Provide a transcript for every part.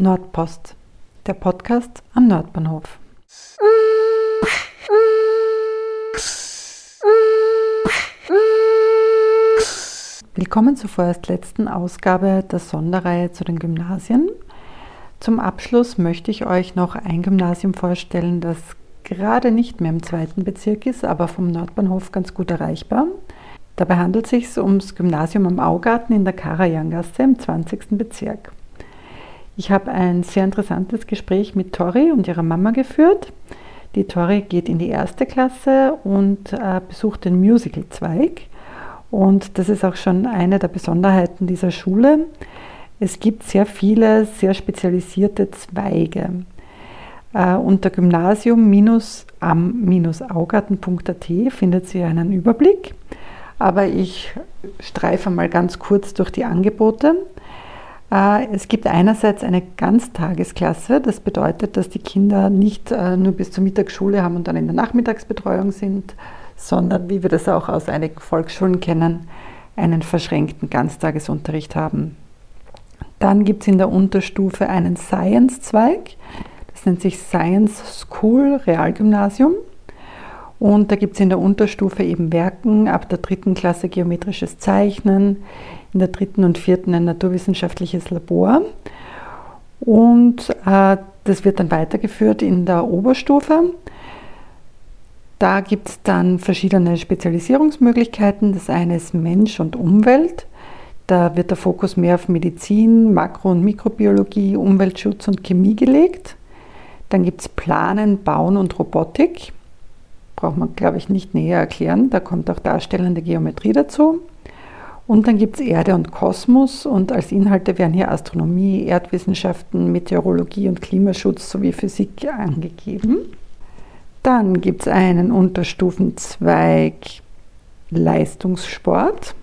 Nordpost, der Podcast am Nordbahnhof. Willkommen zur vorerst letzten Ausgabe der Sonderreihe zu den Gymnasien. Zum Abschluss möchte ich euch noch ein Gymnasium vorstellen, das gerade nicht mehr im zweiten Bezirk ist, aber vom Nordbahnhof ganz gut erreichbar. Dabei handelt es sich ums Gymnasium am Augarten in der Karajangasse im 20. Bezirk. Ich habe ein sehr interessantes Gespräch mit Tori und ihrer Mama geführt. Die Tori geht in die erste Klasse und äh, besucht den Musical-Zweig. Und das ist auch schon eine der Besonderheiten dieser Schule. Es gibt sehr viele sehr spezialisierte Zweige. Äh, unter gymnasium-am-augarten.at findet sie einen Überblick. Aber ich streife mal ganz kurz durch die Angebote. Äh, es gibt einerseits eine Ganztagesklasse, das bedeutet, dass die Kinder nicht äh, nur bis zur Mittagsschule haben und dann in der Nachmittagsbetreuung sind, sondern, wie wir das auch aus einigen Volksschulen kennen, einen verschränkten Ganztagesunterricht haben. Dann gibt es in der Unterstufe einen Science-Zweig, das nennt sich Science School Realgymnasium. Und da gibt es in der Unterstufe eben Werken ab der dritten Klasse geometrisches Zeichnen, in der dritten und vierten ein naturwissenschaftliches Labor. Und äh, das wird dann weitergeführt in der Oberstufe. Da gibt es dann verschiedene Spezialisierungsmöglichkeiten. Das eine ist Mensch und Umwelt. Da wird der Fokus mehr auf Medizin, Makro- und Mikrobiologie, Umweltschutz und Chemie gelegt. Dann gibt es Planen, Bauen und Robotik. Braucht man, glaube ich, nicht näher erklären. Da kommt auch darstellende Geometrie dazu. Und dann gibt es Erde und Kosmos und als Inhalte werden hier Astronomie, Erdwissenschaften, Meteorologie und Klimaschutz sowie Physik angegeben. Dann gibt es einen Unterstufenzweig Leistungssport.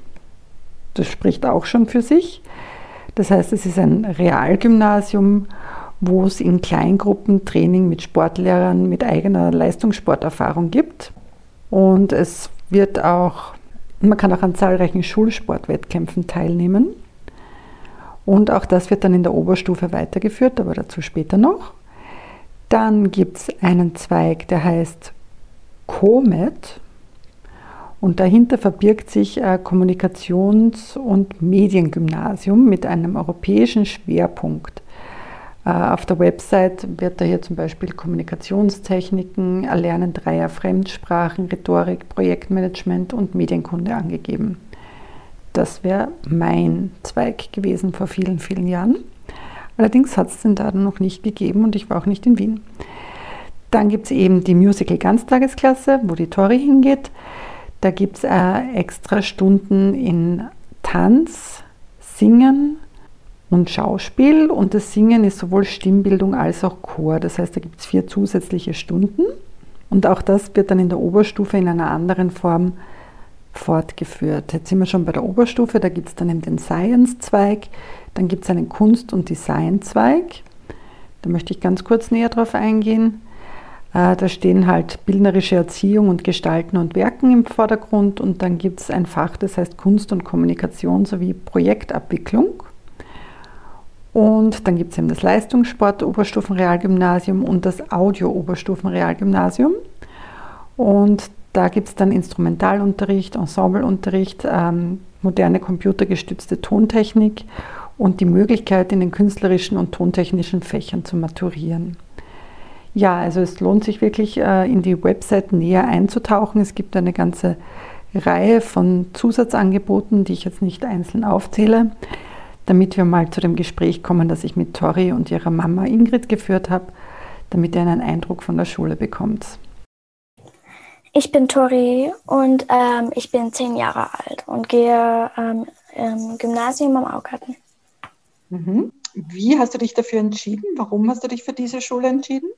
Das spricht auch schon für sich. Das heißt, es ist ein Realgymnasium, wo es in Kleingruppen Training mit Sportlehrern mit eigener Leistungssporterfahrung gibt. Und es wird auch man kann auch an zahlreichen Schulsportwettkämpfen teilnehmen. Und auch das wird dann in der Oberstufe weitergeführt, aber dazu später noch. Dann gibt es einen Zweig, der heißt COMET. Und dahinter verbirgt sich ein Kommunikations- und Mediengymnasium mit einem europäischen Schwerpunkt. Äh, auf der Website wird da hier zum Beispiel Kommunikationstechniken, Erlernen dreier Fremdsprachen, Rhetorik, Projektmanagement und Medienkunde angegeben. Das wäre mein Zweig gewesen vor vielen, vielen Jahren. Allerdings hat es den da noch nicht gegeben und ich war auch nicht in Wien. Dann gibt es eben die Musical Ganztagesklasse, wo die Tori hingeht. Da gibt es äh, extra Stunden in Tanz, Singen, und Schauspiel und das Singen ist sowohl Stimmbildung als auch Chor. Das heißt, da gibt es vier zusätzliche Stunden und auch das wird dann in der Oberstufe in einer anderen Form fortgeführt. Jetzt sind wir schon bei der Oberstufe, da gibt es dann eben den Science-Zweig, dann gibt es einen Kunst- und Design-Zweig. Da möchte ich ganz kurz näher drauf eingehen. Äh, da stehen halt bildnerische Erziehung und Gestalten und Werken im Vordergrund und dann gibt es ein Fach, das heißt Kunst und Kommunikation sowie Projektabwicklung. Und dann gibt es eben das Leistungssport Oberstufenrealgymnasium und das Audio Oberstufenrealgymnasium. Und da gibt es dann Instrumentalunterricht, Ensembleunterricht, ähm, moderne computergestützte Tontechnik und die Möglichkeit, in den künstlerischen und tontechnischen Fächern zu maturieren. Ja, also es lohnt sich wirklich, äh, in die Website näher einzutauchen. Es gibt eine ganze Reihe von Zusatzangeboten, die ich jetzt nicht einzeln aufzähle damit wir mal zu dem Gespräch kommen, das ich mit Tori und ihrer Mama Ingrid geführt habe, damit ihr einen Eindruck von der Schule bekommt. Ich bin Tori und ähm, ich bin zehn Jahre alt und gehe ähm, im Gymnasium am Augarten. Mhm. Wie hast du dich dafür entschieden? Warum hast du dich für diese Schule entschieden?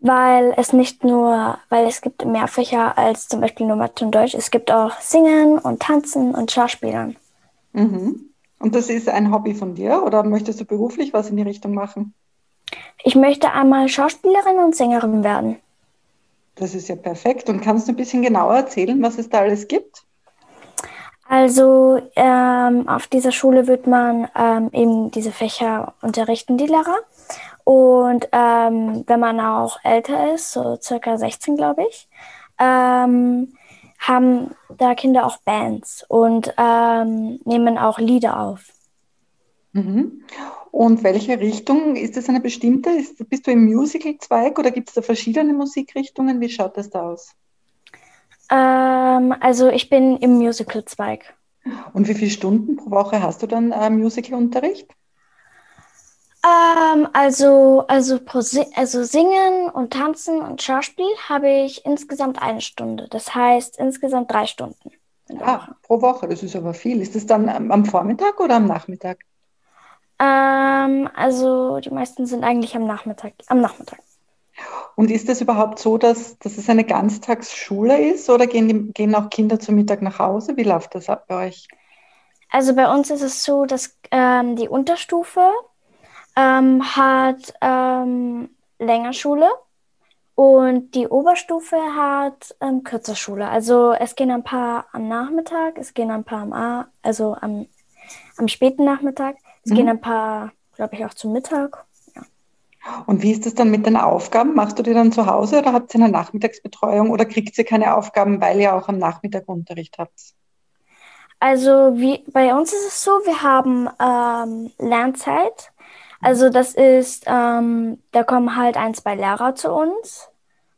Weil es nicht nur, weil es gibt mehr Fächer als zum Beispiel nur Mathe und Deutsch. Es gibt auch Singen und Tanzen und Schauspielern. Mhm. Und das ist ein Hobby von dir oder möchtest du beruflich was in die Richtung machen? Ich möchte einmal Schauspielerin und Sängerin werden. Das ist ja perfekt. Und kannst du ein bisschen genauer erzählen, was es da alles gibt? Also ähm, auf dieser Schule wird man ähm, eben diese Fächer unterrichten, die Lehrer. Und ähm, wenn man auch älter ist, so circa 16, glaube ich, ähm, haben da Kinder auch Bands und ähm, nehmen auch Lieder auf. Mhm. Und welche Richtung? Ist das eine bestimmte? Ist, bist du im Musical-Zweig oder gibt es da verschiedene Musikrichtungen? Wie schaut das da aus? Ähm, also ich bin im Musical-Zweig. Und wie viele Stunden pro Woche hast du dann äh, Musical-Unterricht? Ähm, also, also, also Singen und Tanzen und Schauspiel habe ich insgesamt eine Stunde. Das heißt insgesamt drei Stunden. Ah, pro Woche, das ist aber viel. Ist das dann am Vormittag oder am Nachmittag? Ähm, also die meisten sind eigentlich am Nachmittag. Am Nachmittag. Und ist es überhaupt so, dass, dass es eine Ganztagsschule ist oder gehen, die, gehen auch Kinder zum Mittag nach Hause? Wie läuft das ab bei euch? Also bei uns ist es so, dass ähm, die Unterstufe ähm, hat ähm, Längerschule und die Oberstufe hat ähm, Kürzerschule. Also es gehen ein paar am Nachmittag, es gehen ein paar am A, also am, am späten Nachmittag, es mhm. gehen ein paar, glaube ich, auch zum Mittag. Ja. Und wie ist das dann mit den Aufgaben? Machst du die dann zu Hause oder habt ihr eine Nachmittagsbetreuung oder kriegt ihr keine Aufgaben, weil ihr auch am Nachmittag Unterricht habt? Also wie, bei uns ist es so, wir haben ähm, Lernzeit also das ist, ähm, da kommen halt ein, zwei Lehrer zu uns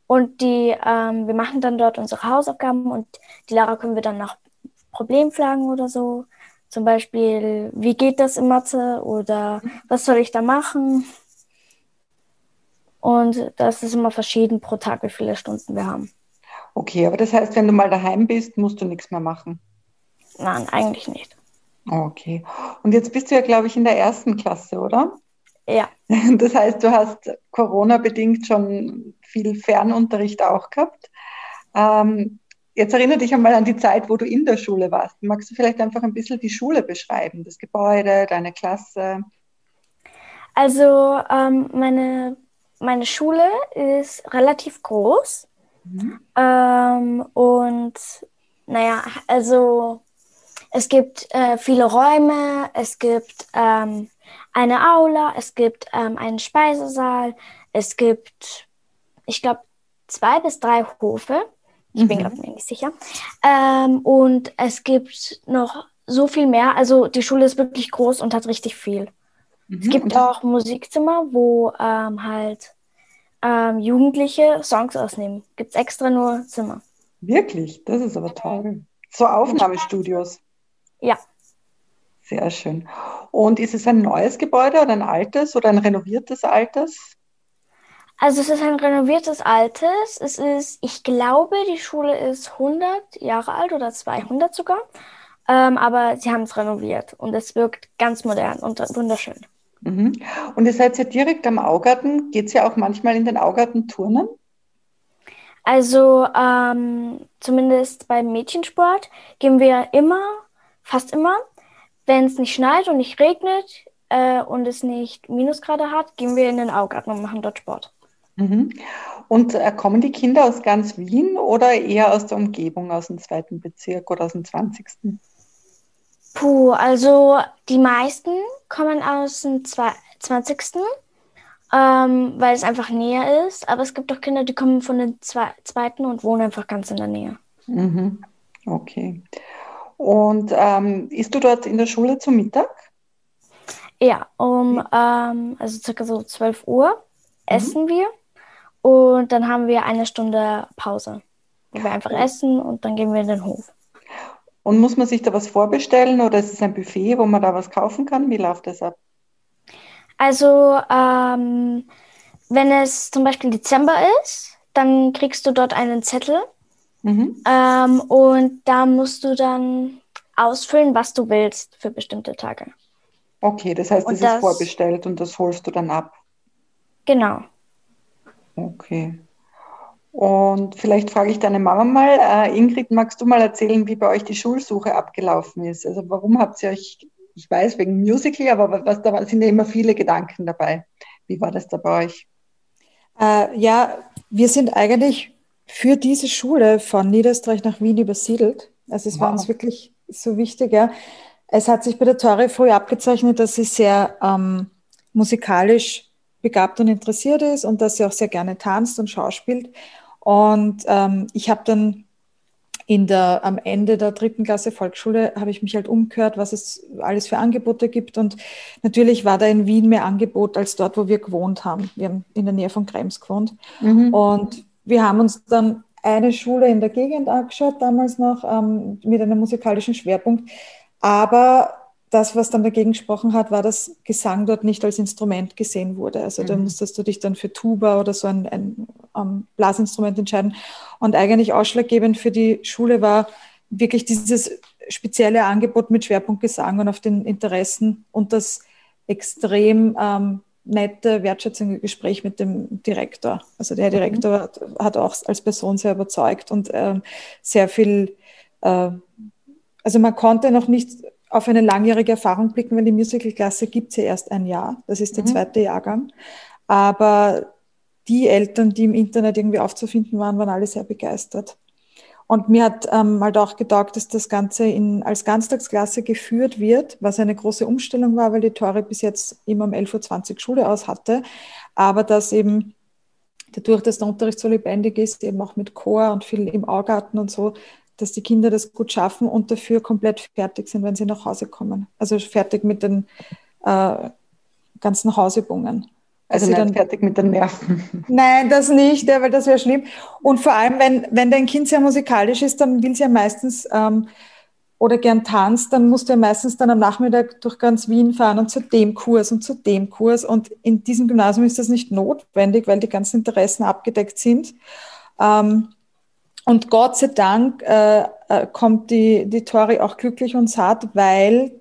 und die, ähm, wir machen dann dort unsere Hausaufgaben und die Lehrer können wir dann nach Problemfragen oder so. Zum Beispiel, wie geht das in Mathe oder was soll ich da machen? Und das ist immer verschieden pro Tag, wie viele Stunden wir haben. Okay, aber das heißt, wenn du mal daheim bist, musst du nichts mehr machen? Nein, eigentlich nicht. Okay. Und jetzt bist du ja, glaube ich, in der ersten Klasse, oder? Ja. Das heißt, du hast Corona-bedingt schon viel Fernunterricht auch gehabt. Ähm, jetzt erinnere dich einmal an die Zeit, wo du in der Schule warst. Magst du vielleicht einfach ein bisschen die Schule beschreiben, das Gebäude, deine Klasse? Also ähm, meine, meine Schule ist relativ groß. Mhm. Ähm, und naja, also es gibt äh, viele Räume, es gibt ähm, eine Aula, es gibt ähm, einen Speisesaal, es gibt, ich glaube, zwei bis drei Hofe. Ich mhm. bin gerade mir nicht sicher. Ähm, und es gibt noch so viel mehr. Also die Schule ist wirklich groß und hat richtig viel. Mhm. Es gibt auch Musikzimmer, wo ähm, halt ähm, Jugendliche Songs ausnehmen. Gibt es extra nur Zimmer. Wirklich? Das ist aber toll. So Aufnahmestudios. Ja. Sehr schön. Und ist es ein neues Gebäude oder ein altes oder ein renoviertes altes? Also es ist ein renoviertes altes. Es ist, ich glaube, die Schule ist 100 Jahre alt oder 200 sogar. Ähm, aber sie haben es renoviert und es wirkt ganz modern und wunderschön. Mhm. Und ihr seid ja direkt am Augarten. Geht es ja auch manchmal in den Augarten turnen? Also ähm, zumindest beim Mädchensport gehen wir immer, fast immer, wenn es nicht schneit und nicht regnet äh, und es nicht Minusgrade hat, gehen wir in den Augarten und machen dort Sport. Mhm. Und äh, kommen die Kinder aus ganz Wien oder eher aus der Umgebung, aus dem zweiten Bezirk oder aus dem 20. Puh, also die meisten kommen aus dem 20. Ähm, weil es einfach näher ist. Aber es gibt auch Kinder, die kommen von den Zwe zweiten und wohnen einfach ganz in der Nähe. Mhm. Okay. Und ähm, isst du dort in der Schule zum Mittag? Ja, um ähm, also circa so 12 Uhr mhm. essen wir und dann haben wir eine Stunde Pause, wo wir einfach essen und dann gehen wir in den Hof. Und muss man sich da was vorbestellen oder ist es ein Buffet, wo man da was kaufen kann? Wie läuft das ab? Also, ähm, wenn es zum Beispiel Dezember ist, dann kriegst du dort einen Zettel Mhm. Ähm, und da musst du dann ausfüllen, was du willst für bestimmte Tage. Okay, das heißt, das, das ist vorbestellt und das holst du dann ab. Genau. Okay. Und vielleicht frage ich deine Mama mal, äh, Ingrid, magst du mal erzählen, wie bei euch die Schulsuche abgelaufen ist? Also warum habt ihr euch, ich weiß wegen Musical, aber was, da sind ja immer viele Gedanken dabei. Wie war das da bei euch? Äh, ja, wir sind eigentlich für diese Schule von Niederösterreich nach Wien übersiedelt. Also es wow. war uns wirklich so wichtig, ja. Es hat sich bei der Tori früh abgezeichnet, dass sie sehr ähm, musikalisch begabt und interessiert ist und dass sie auch sehr gerne tanzt und schauspielt. Und ähm, ich habe dann in der, am Ende der dritten Klasse Volksschule habe ich mich halt umgehört, was es alles für Angebote gibt. Und natürlich war da in Wien mehr Angebot als dort, wo wir gewohnt haben. Wir haben in der Nähe von Krems gewohnt. Mhm. Und wir haben uns dann eine Schule in der Gegend angeschaut, damals noch, ähm, mit einem musikalischen Schwerpunkt. Aber das, was dann dagegen gesprochen hat, war, dass Gesang dort nicht als Instrument gesehen wurde. Also mhm. da musstest du dich dann für Tuba oder so ein, ein, ein Blasinstrument entscheiden. Und eigentlich ausschlaggebend für die Schule war wirklich dieses spezielle Angebot mit Schwerpunkt Gesang und auf den Interessen und das extrem ähm, nette, wertschätzende Gespräch mit dem Direktor. Also der Direktor mhm. hat, auch als Person sehr überzeugt und ähm, sehr viel, äh, also man konnte noch nicht auf eine langjährige Erfahrung blicken, weil die Musicalklasse gibt es ja erst ein Jahr. Das ist der mhm. zweite Jahrgang. Aber die Eltern, die im Internet irgendwie aufzufinden waren, waren alle sehr begeistert. Und mir hat ähm, halt auch getaugt, dass das Ganze in, als Ganztagsklasse geführt wird, was eine große Umstellung war, weil die Tore bis jetzt immer um 11.20 Uhr Schule aus hatte. Aber dass eben dadurch, dass der Unterricht so lebendig ist, eben auch mit Chor und viel im Augarten und so, dass die Kinder das gut schaffen und dafür komplett fertig sind, wenn sie nach Hause kommen. Also fertig mit den äh, ganzen Hausübungen. Also nicht dann, fertig mit den Nerven. Nein, das nicht, weil das wäre schlimm. Und vor allem, wenn, wenn dein Kind sehr musikalisch ist, dann will sie ja meistens ähm, oder gern tanzt, dann musst du ja meistens dann am Nachmittag durch ganz Wien fahren und zu dem Kurs und zu dem Kurs. Und in diesem Gymnasium ist das nicht notwendig, weil die ganzen Interessen abgedeckt sind. Ähm, und Gott sei Dank äh, äh, kommt die, die Tori auch glücklich und satt, weil,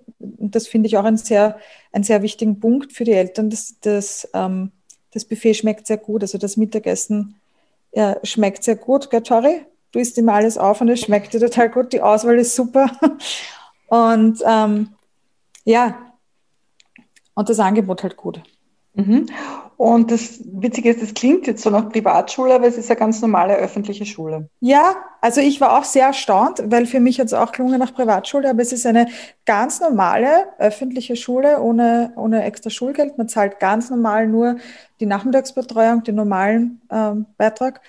und das finde ich auch ein sehr, einen sehr wichtigen Punkt für die Eltern, das, das, ähm, das Buffet schmeckt sehr gut. Also das Mittagessen ja, schmeckt sehr gut, gell, Tori? Du isst immer alles auf und es schmeckt dir total gut. Die Auswahl ist super. Und ähm, ja, und das Angebot halt gut. Mhm. Und das Witzige ist, das klingt jetzt so nach Privatschule, aber es ist eine ganz normale öffentliche Schule. Ja, also ich war auch sehr erstaunt, weil für mich hat es auch gelungen nach Privatschule, aber es ist eine ganz normale öffentliche Schule ohne, ohne extra Schulgeld. Man zahlt ganz normal nur die Nachmittagsbetreuung, den normalen ähm, Beitrag.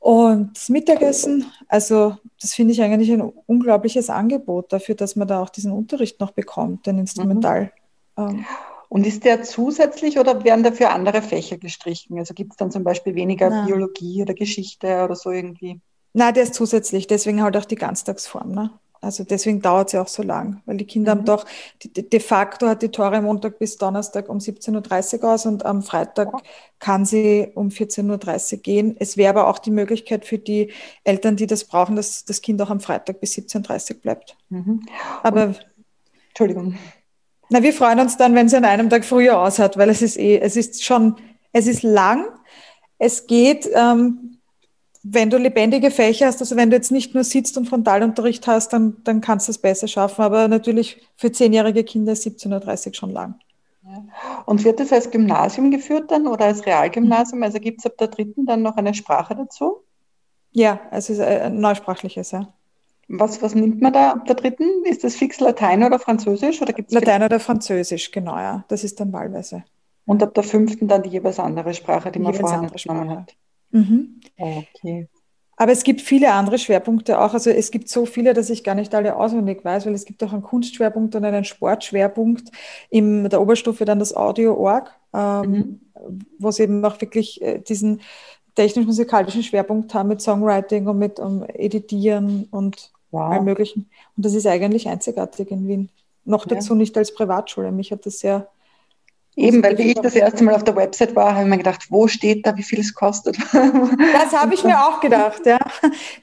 Und das Mittagessen, also das finde ich eigentlich ein unglaubliches Angebot dafür, dass man da auch diesen Unterricht noch bekommt, den Instrumental. Mhm. Ähm, und ist der zusätzlich oder werden dafür andere Fächer gestrichen? Also gibt es dann zum Beispiel weniger Nein. Biologie oder Geschichte oder so irgendwie? Nein, der ist zusätzlich, deswegen halt auch die Ganztagsform. Ne? Also deswegen dauert es ja auch so lang, weil die Kinder mhm. haben doch, de, facto hat die Tore Montag bis Donnerstag um 17.30 Uhr aus und am Freitag ja. kann sie um 14.30 Uhr gehen. Es wäre aber auch die Möglichkeit für die Eltern, die das brauchen, dass das Kind auch am Freitag bis 17.30 Uhr bleibt. Mhm. Aber und, Entschuldigung. Na, wir freuen uns dann, wenn sie an einem Tag früher aus hat, weil es ist eh, es ist schon, es ist lang. Es geht, ähm, wenn du lebendige Fächer hast, also wenn du jetzt nicht nur sitzt und Frontalunterricht hast, dann, dann kannst du es besser schaffen. Aber natürlich für zehnjährige Kinder ist 17.30 Uhr schon lang. Und wird das als Gymnasium geführt dann oder als Realgymnasium? Also gibt es ab der dritten dann noch eine Sprache dazu? Ja, es ist ein neusprachliches, ja. Was, was nimmt man da ab der dritten? Ist das fix Latein oder Französisch? Oder gibt's Latein oder Französisch, genau, ja. Das ist dann wahlweise. Und ab der fünften dann die jeweils andere Sprache, die man vorher genommen hat. Mhm. Okay. Aber es gibt viele andere Schwerpunkte auch. Also es gibt so viele, dass ich gar nicht alle auswendig weiß, weil es gibt auch einen Kunstschwerpunkt und einen Sportschwerpunkt. In der Oberstufe dann das Audio-Org, ähm, mhm. wo es eben auch wirklich äh, diesen technisch-musikalischen Schwerpunkt haben mit Songwriting und mit um, Editieren und wow. allem Möglichen. Und das ist eigentlich einzigartig in Wien. Noch ja. dazu nicht als Privatschule. Mich hat das sehr. Eben, weil wie ich das erste Mal auf der Website war, habe ich mir gedacht, wo steht da, wie viel es kostet? Das habe ich mir auch gedacht, ja.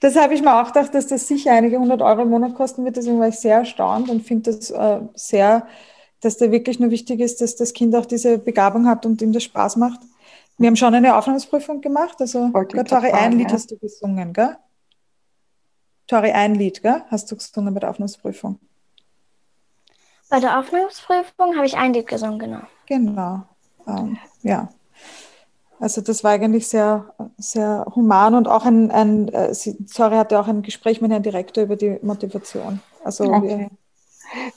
Das habe ich mir auch gedacht, dass das sicher einige hundert Euro im Monat kosten wird. Deswegen war ich sehr erstaunt und finde das äh, sehr, dass da wirklich nur wichtig ist, dass das Kind auch diese Begabung hat und ihm das Spaß macht. Wir haben schon eine Aufnahmsprüfung gemacht. Also, Tori, ein Lied ja. hast du gesungen, gell? Tori, ein Lied, gell? Hast du gesungen bei der Aufnahmsprüfung? Bei der Aufnahmsprüfung habe ich ein Lied gesungen, genau. Genau. Ähm, ja. Also das war eigentlich sehr, sehr human und auch ein, ein äh, Sorry hatte auch ein Gespräch mit Herrn Direktor über die Motivation. Also okay.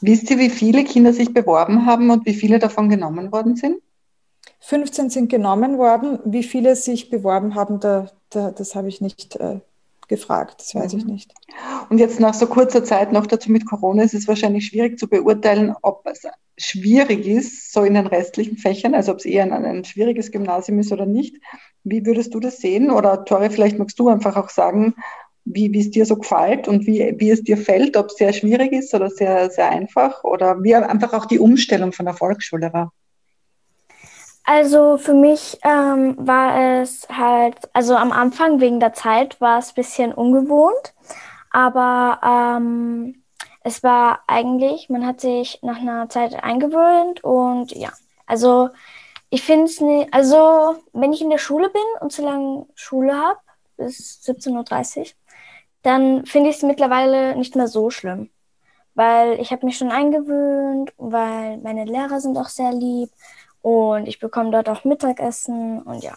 Wisst ihr, wie viele Kinder sich beworben haben und wie viele davon genommen worden sind? 15 sind genommen worden. Wie viele sich beworben haben, da, da das habe ich nicht äh, gefragt. Das weiß mhm. ich nicht. Und jetzt nach so kurzer Zeit noch dazu mit Corona ist es wahrscheinlich schwierig zu beurteilen, ob es schwierig ist, so in den restlichen Fächern, also ob es eher ein, ein schwieriges Gymnasium ist oder nicht. Wie würdest du das sehen? Oder Tore, vielleicht magst du einfach auch sagen, wie, wie es dir so gefällt und wie, wie es dir fällt, ob es sehr schwierig ist oder sehr, sehr einfach oder wie einfach auch die Umstellung von der Volksschule war. Also für mich ähm, war es halt, also am Anfang wegen der Zeit war es ein bisschen ungewohnt, aber ähm, es war eigentlich, man hat sich nach einer Zeit eingewöhnt und ja, also ich finde es nicht, also wenn ich in der Schule bin und so lange Schule habe, bis 17.30 Uhr, dann finde ich es mittlerweile nicht mehr so schlimm, weil ich habe mich schon eingewöhnt, weil meine Lehrer sind auch sehr lieb und ich bekomme dort auch Mittagessen und ja.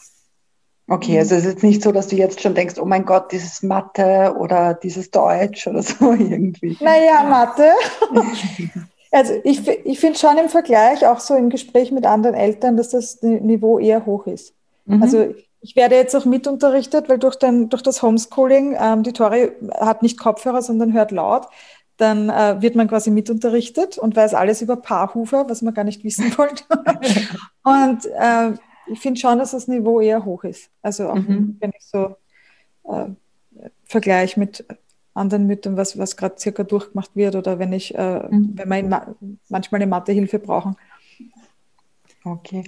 Okay, also es ist jetzt nicht so, dass du jetzt schon denkst, oh mein Gott, dieses Mathe oder dieses Deutsch oder so irgendwie. Naja, Mathe. also ich, ich finde schon im Vergleich, auch so im Gespräch mit anderen Eltern, dass das Niveau eher hoch ist. Mhm. Also ich werde jetzt auch mitunterrichtet, weil durch, den, durch das Homeschooling, ähm, die Tori hat nicht Kopfhörer, sondern hört laut dann äh, wird man quasi mitunterrichtet und weiß alles über Paarhufer, was man gar nicht wissen wollte. und äh, ich finde schon, dass das Niveau eher hoch ist. Also auch mhm. wenn ich so äh, vergleiche mit anderen Müttern, was, was gerade circa durchgemacht wird oder wenn ich, äh, mhm. wenn wir Ma manchmal eine Mathehilfe brauchen. Okay.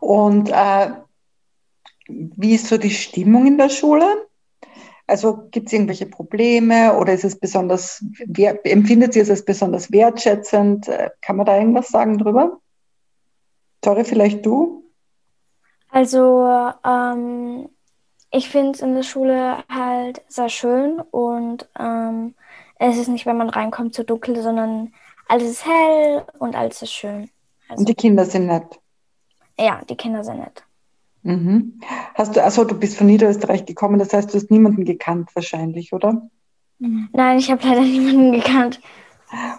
Und äh, wie ist so die Stimmung in der Schule? Also gibt es irgendwelche Probleme oder ist es besonders, wer, empfindet sie es als besonders wertschätzend? Äh, kann man da irgendwas sagen drüber? Sorry, vielleicht du? Also ähm, ich finde es in der Schule halt sehr schön und ähm, es ist nicht, wenn man reinkommt, zu dunkel, sondern alles ist hell und alles ist schön. Also, und die Kinder sind nett? Ja, die Kinder sind nett. Mhm. Hast du, also du bist von Niederösterreich gekommen, das heißt, du hast niemanden gekannt wahrscheinlich, oder? Nein, ich habe leider niemanden gekannt.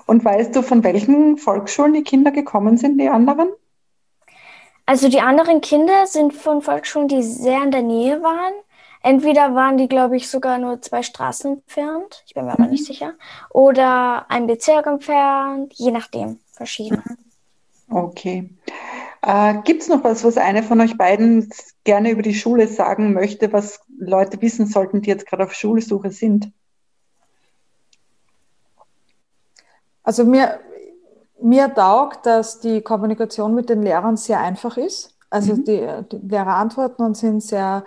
Und weißt du, von welchen Volksschulen die Kinder gekommen sind, die anderen? Also die anderen Kinder sind von Volksschulen, die sehr in der Nähe waren. Entweder waren die, glaube ich, sogar nur zwei Straßen entfernt, ich bin mir mhm. aber nicht sicher, oder ein Bezirk entfernt, je nachdem, verschieden. Okay. Äh, Gibt es noch was, was eine von euch beiden gerne über die Schule sagen möchte, was Leute wissen sollten, die jetzt gerade auf Schulsuche sind? Also mir, mir taugt, dass die Kommunikation mit den Lehrern sehr einfach ist. Also mhm. die, die, Lehrer antworten und sind sehr,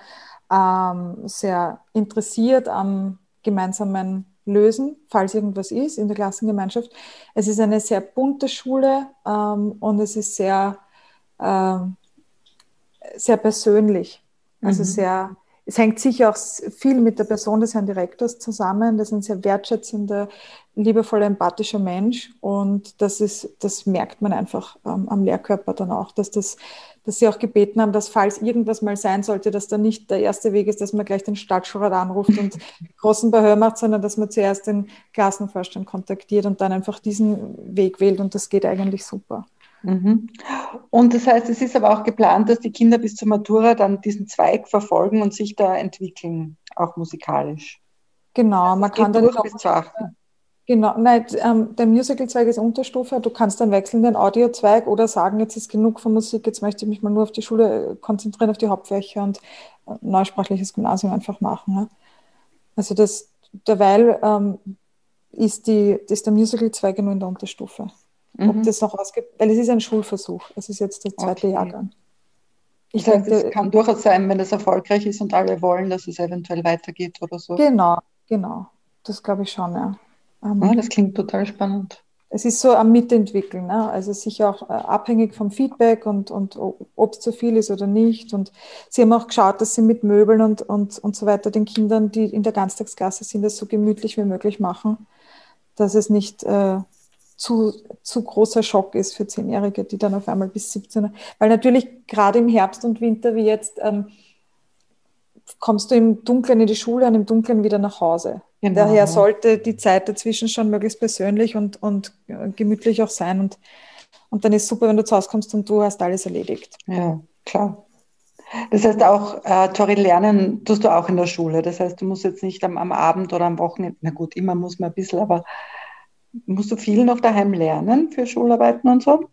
ähm, sehr interessiert am gemeinsamen Lösen, falls irgendwas ist in der Klassengemeinschaft. Es ist eine sehr bunte Schule ähm, und es ist sehr äh, sehr persönlich. Also mhm. sehr, es hängt sicher auch viel mit der Person des Herrn Direktors zusammen. Das ist ein sehr wertschätzender, liebevoller, empathischer Mensch. Und das ist, das merkt man einfach ähm, am Lehrkörper dann auch, dass das, dass sie auch gebeten haben, dass falls irgendwas mal sein sollte, dass da nicht der erste Weg ist, dass man gleich den Stadtschulrat anruft und großen Behör macht, sondern dass man zuerst den Klassenvorstand kontaktiert und dann einfach diesen Weg wählt. Und das geht eigentlich super. Mhm. Und das heißt, es ist aber auch geplant, dass die Kinder bis zur Matura dann diesen Zweig verfolgen und sich da entwickeln, auch musikalisch. Genau, man kann dann bis zur 8. Genau, nein, ähm, der Musical-Zweig ist Unterstufe. Du kannst dann wechseln den Audio-Zweig oder sagen, jetzt ist genug von Musik, jetzt möchte ich mich mal nur auf die Schule äh, konzentrieren, auf die Hauptfächer und äh, neusprachliches Gymnasium einfach machen. Also das, derweil ähm, ist, die, ist der Musical-Zweig nur in der Unterstufe mhm. ob das noch ausgibt, weil es ist ein Schulversuch. Es ist jetzt der zweite okay. Jahrgang. Ich das heißt, denke, es kann durchaus sein, wenn es erfolgreich ist und alle wollen, dass es eventuell weitergeht oder so. Genau, genau. Das glaube ich schon, ja. Um, ja. Das klingt total spannend. Es ist so am Mitentwickeln, ne? also sicher auch äh, abhängig vom Feedback und, und ob es zu viel ist oder nicht. Und sie haben auch geschaut, dass sie mit Möbeln und, und, und so weiter den Kindern, die in der Ganztagsklasse sind, das so gemütlich wie möglich machen, dass es nicht äh, zu, zu großer Schock ist für Zehnjährige, die dann auf einmal bis 17, weil natürlich gerade im Herbst und Winter wie jetzt ähm, kommst du im Dunkeln in die Schule und im Dunkeln wieder nach Hause. Genau. Daher sollte die Zeit dazwischen schon möglichst persönlich und, und gemütlich auch sein. Und, und dann ist super, wenn du zu Hause kommst und du hast alles erledigt. Ja, klar. Das heißt auch, äh, Tori, lernen tust du auch in der Schule. Das heißt, du musst jetzt nicht am, am Abend oder am Wochenende, na gut, immer muss man ein bisschen, aber musst du viel noch daheim lernen für Schularbeiten und so?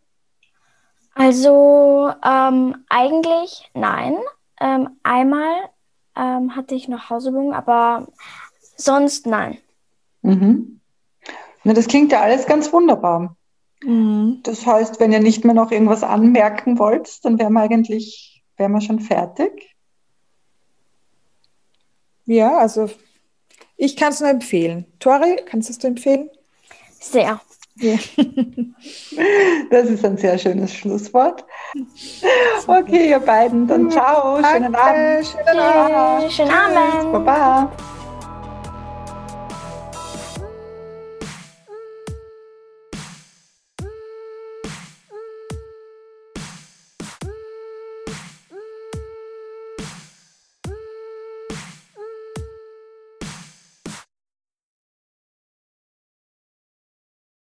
Also ähm, eigentlich nein. Ähm, einmal ähm, hatte ich noch Hausübungen, aber sonst nein. Mhm. Na, das klingt ja alles ganz wunderbar. Mhm. Das heißt, wenn ihr nicht mehr noch irgendwas anmerken wollt, dann wären wir eigentlich wären wir schon fertig. Ja, also ich kann es nur empfehlen. Tori, kannst du es empfehlen? Sehr. Das ist ein sehr schönes Schlusswort. Okay, ihr beiden, dann ciao. Schönen Abend. Schönen Abend. Schönen Abend. Baba.